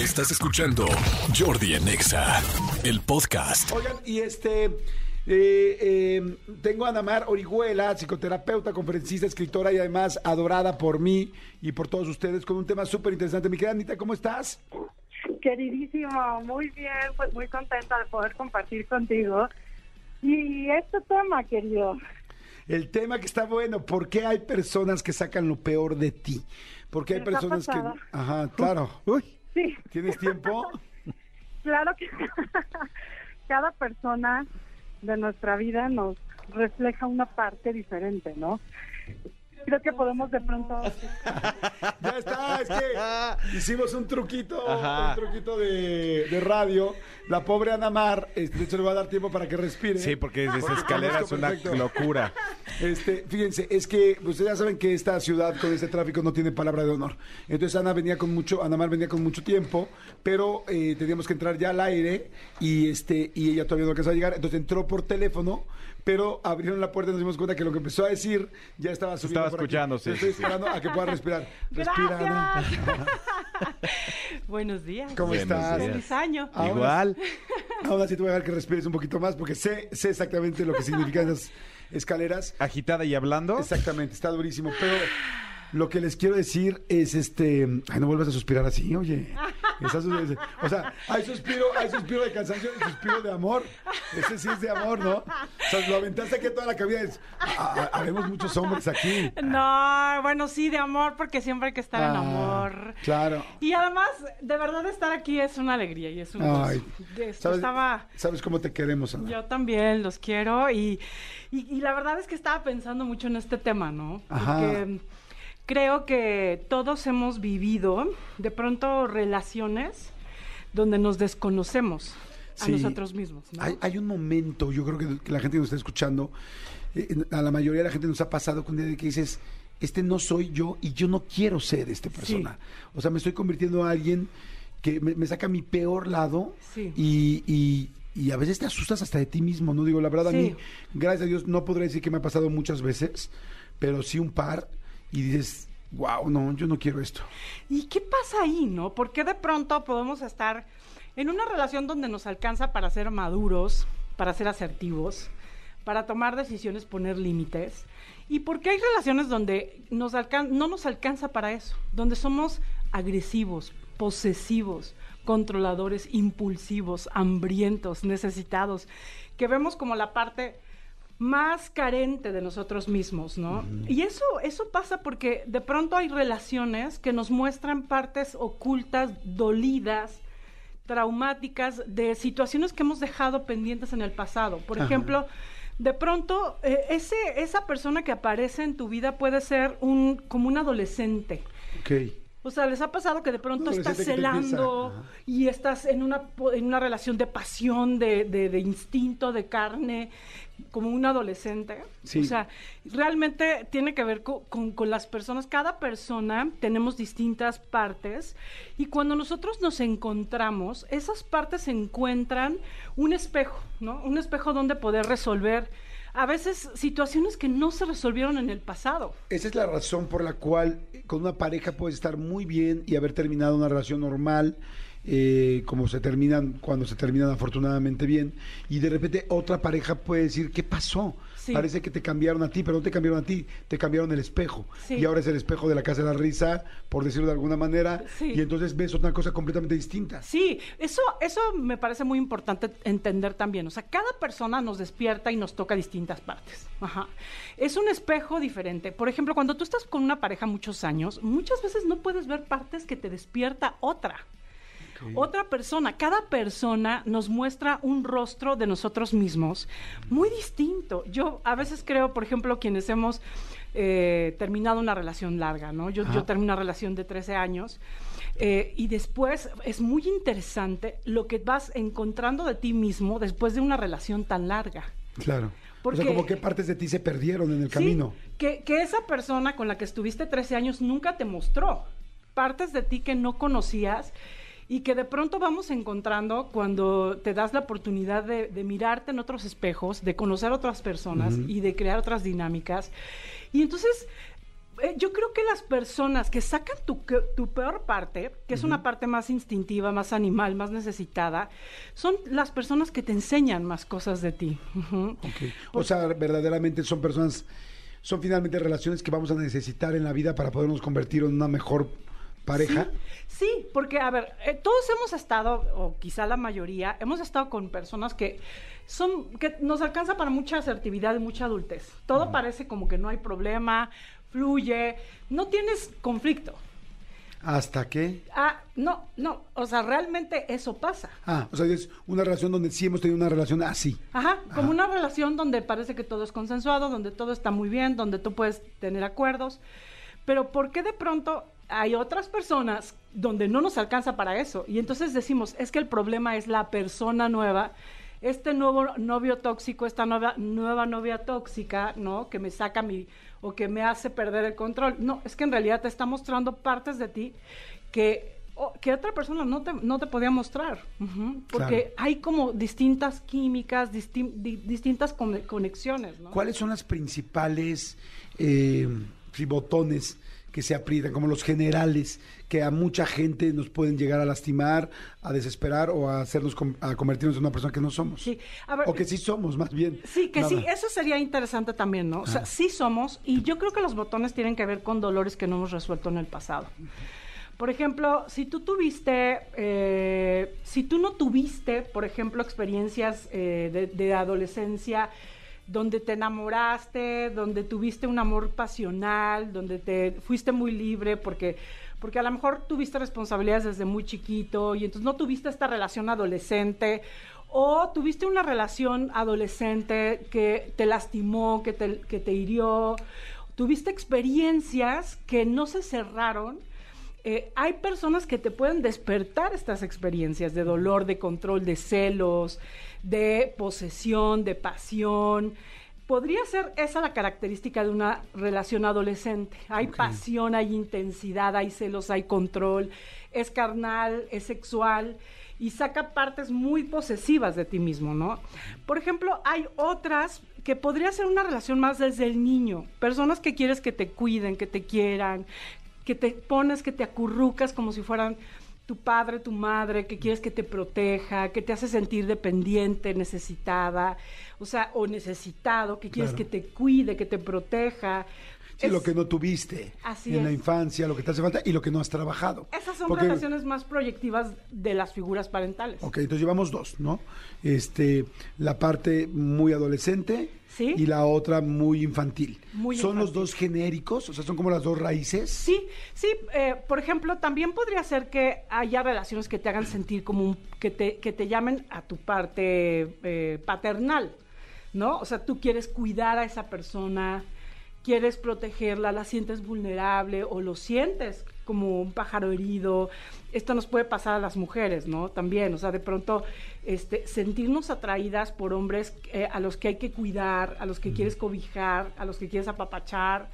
Estás escuchando Jordi en Exa, el podcast. Oigan, y este. eh, eh, tengo a Anamar Orihuela, psicoterapeuta, conferencista, escritora y además adorada por mí y por todos ustedes con un tema súper interesante. Mi querida Anita, ¿cómo estás? Queridísimo, muy bien, pues muy contenta de poder compartir contigo. Y este tema, querido, El tema que está bueno, ¿por qué hay personas que sacan lo peor de ti? ¿Por qué hay ¿Les ha personas que... Ajá, claro. Uy, sí, ¿tienes tiempo? claro que cada persona de nuestra vida nos refleja una parte diferente, ¿no? Creo que podemos de pronto... Ya está, es que hicimos un truquito, Ajá. un truquito de, de radio. La pobre Anamar, este, de hecho le va a dar tiempo para que respire. Sí, porque desde esa escalera es una perfecto. locura. Este, fíjense, es que ustedes ya saben que esta ciudad con este tráfico no tiene palabra de honor. Entonces Ana venía con mucho, Ana Mar venía con mucho tiempo, pero eh, teníamos que entrar ya al aire y este y ella todavía no alcanzó a llegar. Entonces entró por teléfono, pero abrieron la puerta y nos dimos cuenta que lo que empezó a decir ya estaba subiendo. Estaba escuchando, sí, Estoy esperando a que pueda respirar. Respira, Ana. Buenos días. ¿Cómo Buenos estás? días. Feliz año. Ahora- Igual. Ahora sí te voy a dejar que respires un poquito más porque sé, sé exactamente lo que significan esas escaleras. Agitada y hablando. Exactamente, está durísimo. Pero lo que les quiero decir es este. Ay, no vuelvas a suspirar así, oye. O sea, hay suspiro, hay suspiro de cansancio y suspiro de amor. Ese sí es de amor, ¿no? O sea, lo aventaste aquí toda la cabina. Es, ah, ah, habemos muchos hombres aquí. No, bueno, sí, de amor, porque siempre hay que estar en Ah, amor. Claro. Y además, de verdad, estar aquí es una alegría y es un Ay, gusto. De esto ¿sabes, estaba... ¿Sabes cómo te queremos, Ana? Yo también los quiero y, y, y la verdad es que estaba pensando mucho en este tema, ¿no? Ajá. Creo que todos hemos vivido de pronto relaciones donde nos desconocemos a Sí. nosotros mismos, ¿no? Hay, hay un momento, yo creo que, que la gente que nos está escuchando, eh, a la mayoría de la gente nos ha pasado con de que dices, este no soy yo y yo no quiero ser esta persona. O sea, me estoy convirtiendo en alguien que me, me saca mi peor lado Sí. y, y- y a veces te asustas hasta de ti mismo, ¿no? Digo, la verdad a mí, Sí. gracias a Dios, no podré decir que me ha pasado muchas veces, pero sí un par y dices, wow, no, yo no quiero esto. ¿Y qué pasa ahí, no? ¿Por qué de pronto podemos estar en una relación donde nos alcanza para ser maduros, para ser asertivos, para tomar decisiones, poner límites? ¿Y por qué hay relaciones donde nos no nos alcanza para eso? Donde somos agresivos, posesivos, controladores, impulsivos, hambrientos, necesitados, que vemos como la parte más carente de nosotros mismos, ¿no? Y eso, eso pasa porque de pronto hay relaciones que nos muestran partes ocultas, dolidas, traumáticas, de situaciones que hemos dejado pendientes en el pasado. Por ejemplo, de pronto, eh, ese, esa persona que aparece en tu vida puede ser un, como un adolescente. Ok. O sea, ¿les ha pasado que de pronto estás celando y estás en una, en una relación de pasión, de, de- de instinto, de carne, como un adolescente? Sí. O sea, realmente tiene que ver co- con, con las personas. Cada persona tenemos distintas partes y cuando nosotros nos encontramos, esas partes encuentran un espejo, ¿no? Un espejo donde poder resolver a veces situaciones que no se resolvieron en el pasado. Esa es la razón por la cual eh, con una pareja puedes estar muy bien y haber terminado una relación normal, eh, como se terminan, cuando se terminan afortunadamente bien, y de repente otra pareja puede decir, ¿qué pasó? Sí. Parece que te cambiaron a ti, pero no te cambiaron a ti, te cambiaron el espejo. Sí. Y ahora es el espejo de la casa de la risa, por decirlo de alguna manera, Sí. y entonces ves otra cosa completamente distinta. Sí, eso, eso me parece muy importante entender también. O sea, cada persona nos despierta y nos toca distintas partes. Ajá. Es un espejo diferente. Por ejemplo, cuando tú estás con una pareja muchos años, muchas veces no puedes ver partes que te despierta otra. Otra persona, cada persona nos muestra un rostro de nosotros mismos muy distinto. Yo a veces creo, por ejemplo, quienes hemos eh, terminado una relación larga, ¿no? Yo, terminé una relación de 13 años eh, y después es muy interesante lo que vas encontrando de ti mismo después de una relación tan larga. Claro. Porque- o sea, como qué partes de ti se perdieron en el Sí, camino. que, que esa persona con la que estuviste 13 años nunca te mostró partes de ti que no conocías y que de pronto vamos encontrando cuando te das la oportunidad de, de mirarte en otros espejos, de conocer otras personas Ujú. y de crear otras dinámicas. Y entonces eh, yo creo que las personas que sacan tu, tu peor parte, que es una parte más instintiva, más animal, más necesitada, son las personas que te enseñan más cosas de ti. Ujú. Ok. O sea, verdaderamente son personas, son finalmente relaciones que vamos a necesitar en la vida para podernos convertir en una mejor pareja. Sí, sí, porque, a ver, eh, todos hemos estado, o quizá la mayoría, hemos estado con personas que son, que nos alcanza para mucha asertividad y mucha adultez. Todo parece como que no hay problema, fluye, no tienes conflicto. ¿Hasta qué? Ah, no, no, o sea, realmente eso pasa. Ah, o sea, es una relación donde sí hemos tenido una relación así. Ajá, como una relación donde parece que todo es consensuado, donde todo está muy bien, donde tú puedes tener acuerdos. Pero ¿por qué de pronto hay otras personas donde no nos alcanza para eso? Y entonces decimos, es que el problema es la persona nueva, este nuevo novio tóxico, esta nueva, nueva novia tóxica, ¿no? Que me saca mi, o que me hace perder el control. No, es que en realidad te está mostrando partes de ti que, o- que otra persona no te, no te podía mostrar. Porque Claro. hay como distintas químicas, di- distintas con- conexiones, ¿no? ¿Cuáles son las principales eh, botones que se aprietan, como los generales, que a mucha gente nos pueden llegar a lastimar, a desesperar o a hacernos com- a convertirnos en una persona que no somos? Sí, a ver, o que sí somos, más bien. Sí, que sí, eso sería interesante también, ¿no? O sea, Ah. sí somos, y yo creo que los botones tienen que ver con dolores que no hemos resuelto en el pasado. Por ejemplo, si tú tuviste, eh, si tú no tuviste, por ejemplo, experiencias eh, de, de adolescencia donde te enamoraste, donde tuviste un amor pasional, donde te fuiste muy libre, porque, porque a lo mejor tuviste responsabilidades desde muy chiquito y entonces no tuviste esta relación adolescente o tuviste una relación adolescente que te lastimó, que te, que te hirió, tuviste experiencias que no se cerraron. Eh, hay personas que te pueden despertar estas experiencias de dolor, de control, de celos, de posesión, de pasión. Podría ser esa la característica de una relación adolescente. Hay pasión, hay intensidad, hay celos, hay control, es carnal, es sexual y saca partes muy posesivas de ti mismo, ¿no? Por ejemplo, hay otras que podría ser una relación más desde el niño, personas que quieres que te cuiden, que te quieran, que te pones, que te acurrucas como si fueran tu padre, tu madre, que quieres que te proteja, que te hace sentir dependiente, necesitada, o sea, o necesitado, que quieres Claro. que te cuide, que te proteja. Sí, Es- lo que no tuviste Así en la infancia, lo que te hace falta y lo que no has trabajado. Esas son Porque- relaciones más proyectivas de las figuras parentales. Ok, entonces llevamos dos, ¿no? Este, la parte muy adolescente Sí. y la otra muy infantil. Muy ¿Son los dos genéricos? O sea, son como las dos raíces. Sí, sí, eh, por ejemplo, también podría ser que haya relaciones que te hagan sentir como un, que te, que te llamen a tu parte eh, paternal, ¿no? O sea, tú quieres cuidar a esa persona, quieres protegerla, la sientes vulnerable o lo sientes como un pájaro herido. Esto nos puede pasar a las mujeres, ¿no? También, o sea, de pronto este, sentirnos atraídas por hombres eh, a los que hay que cuidar, a los que quieres cobijar, a los que quieres apapachar.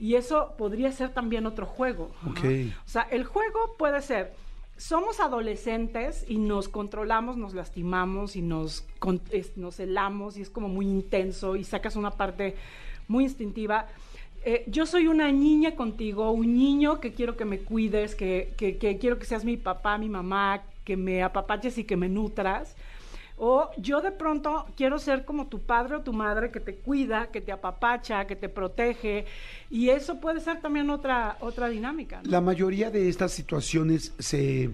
Y eso podría ser también otro juego. ¿no? Ok. O sea, el juego puede ser, somos adolescentes y nos controlamos, nos lastimamos y nos, con- es- nos celamos y es como muy intenso y sacas una parte muy instintiva. Eh, yo soy una niña contigo, un niño que quiero que me cuides, que, que- quiero que seas mi papá, mi mamá, que me apapaches y que me nutras. O yo de pronto quiero ser como tu padre o tu madre que te cuida, que te apapacha, que te protege. Y eso puede ser también otra, otra dinámica. La mayoría de estas situaciones se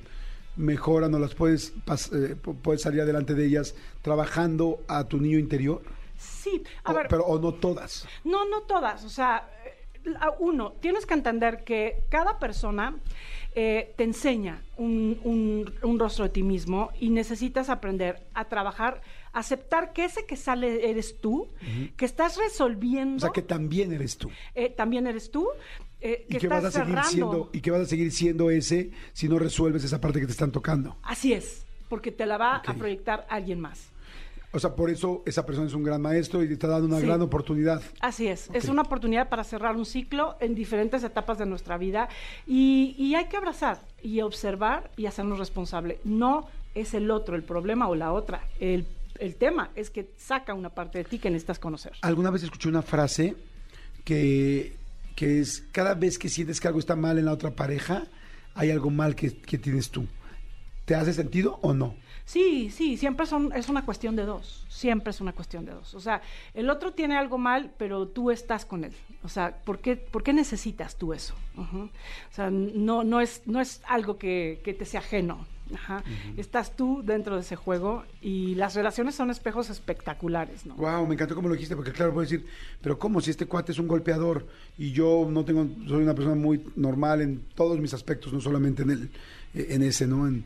mejoran o las puedes, eh, pu- puedes salir adelante de ellas trabajando a tu niño interior. Sí, a O- ver, pero o no todas. no, no todas. O sea, eh, uno, tienes que entender que cada persona eh, te enseña un, un- un rostro de ti mismo y necesitas aprender a trabajar, aceptar que ese que sale eres tú, que estás resolviendo. O sea, que también eres tú. eh, también eres tú, eh, que Y que vas a seguir cerrando. siendo y que vas a seguir siendo ese si no resuelves esa parte que te están tocando. Así es, porque te la va a proyectar alguien más. O sea, por eso esa persona es un gran maestro y te está dando una Sí. gran oportunidad. Así es, es una oportunidad para cerrar un ciclo en diferentes etapas de nuestra vida y, y hay que abrazar y observar y hacernos responsable. No es el otro el problema o la otra. El, el tema es que saca una parte de ti que necesitas conocer. Alguna vez escuché una frase que, que es cada vez que sientes que algo está mal en la otra pareja, hay algo mal que, que tienes tú. ¿Te hace sentido o no? Sí, sí, siempre son, es una cuestión de dos, siempre es una cuestión de dos. O sea, el otro tiene algo mal, pero tú estás con él. O sea, ¿por qué, por qué necesitas tú eso? O sea, no, no, es, no es algo que, que te sea ajeno. Ajá. Estás tú dentro de ese juego y las relaciones son espejos espectaculares, ¿no? Wow, me encantó como lo dijiste, porque claro, puedo decir, pero ¿cómo si este cuate es un golpeador y yo no tengo, soy una persona muy normal en todos mis aspectos, no solamente en el, en ese, ¿no? En,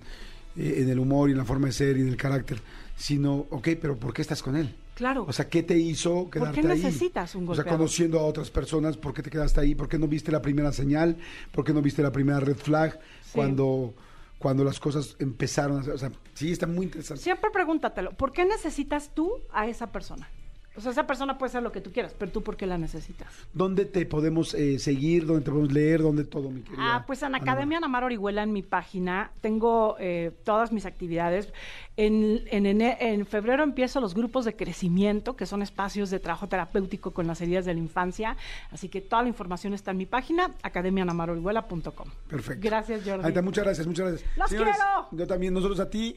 eh, en el humor y en la forma de ser y en el carácter, sino, ok, pero ¿por qué estás con él? Claro. O sea, ¿qué te hizo qué quedarte ahí? necesitas un O sea, golpeador? conociendo a otras personas, ¿por qué te quedaste ahí? ¿Por qué no viste la primera señal? ¿Por qué no viste la primera red flag Sí. cuando, cuando las cosas empezaron? A, o sea, sí, está muy interesante. Siempre pregúntatelo, ¿por qué necesitas tú a esa persona? O sea, esa persona puede ser lo que tú quieras, pero tú por qué la necesitas. ¿Dónde te podemos eh, seguir? ¿Dónde te podemos leer? ¿Dónde todo, mi querida? Ah, pues en Academia Ana Mar Orihuela, en mi página, tengo eh, todas mis actividades. En, en, ene- en febrero empiezo los grupos de crecimiento, que son espacios de trabajo terapéutico con las heridas de la infancia. Así que toda la información está en mi página, academianamarorihuela.com. Perfecto. Gracias, Jordi. Ahí está, muchas gracias, muchas gracias. ¡Los quiero! Yo también, nosotros a ti.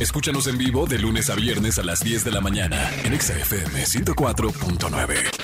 Escúchanos en vivo de lunes a viernes a las 10 de la mañana en Exa FM 104.9.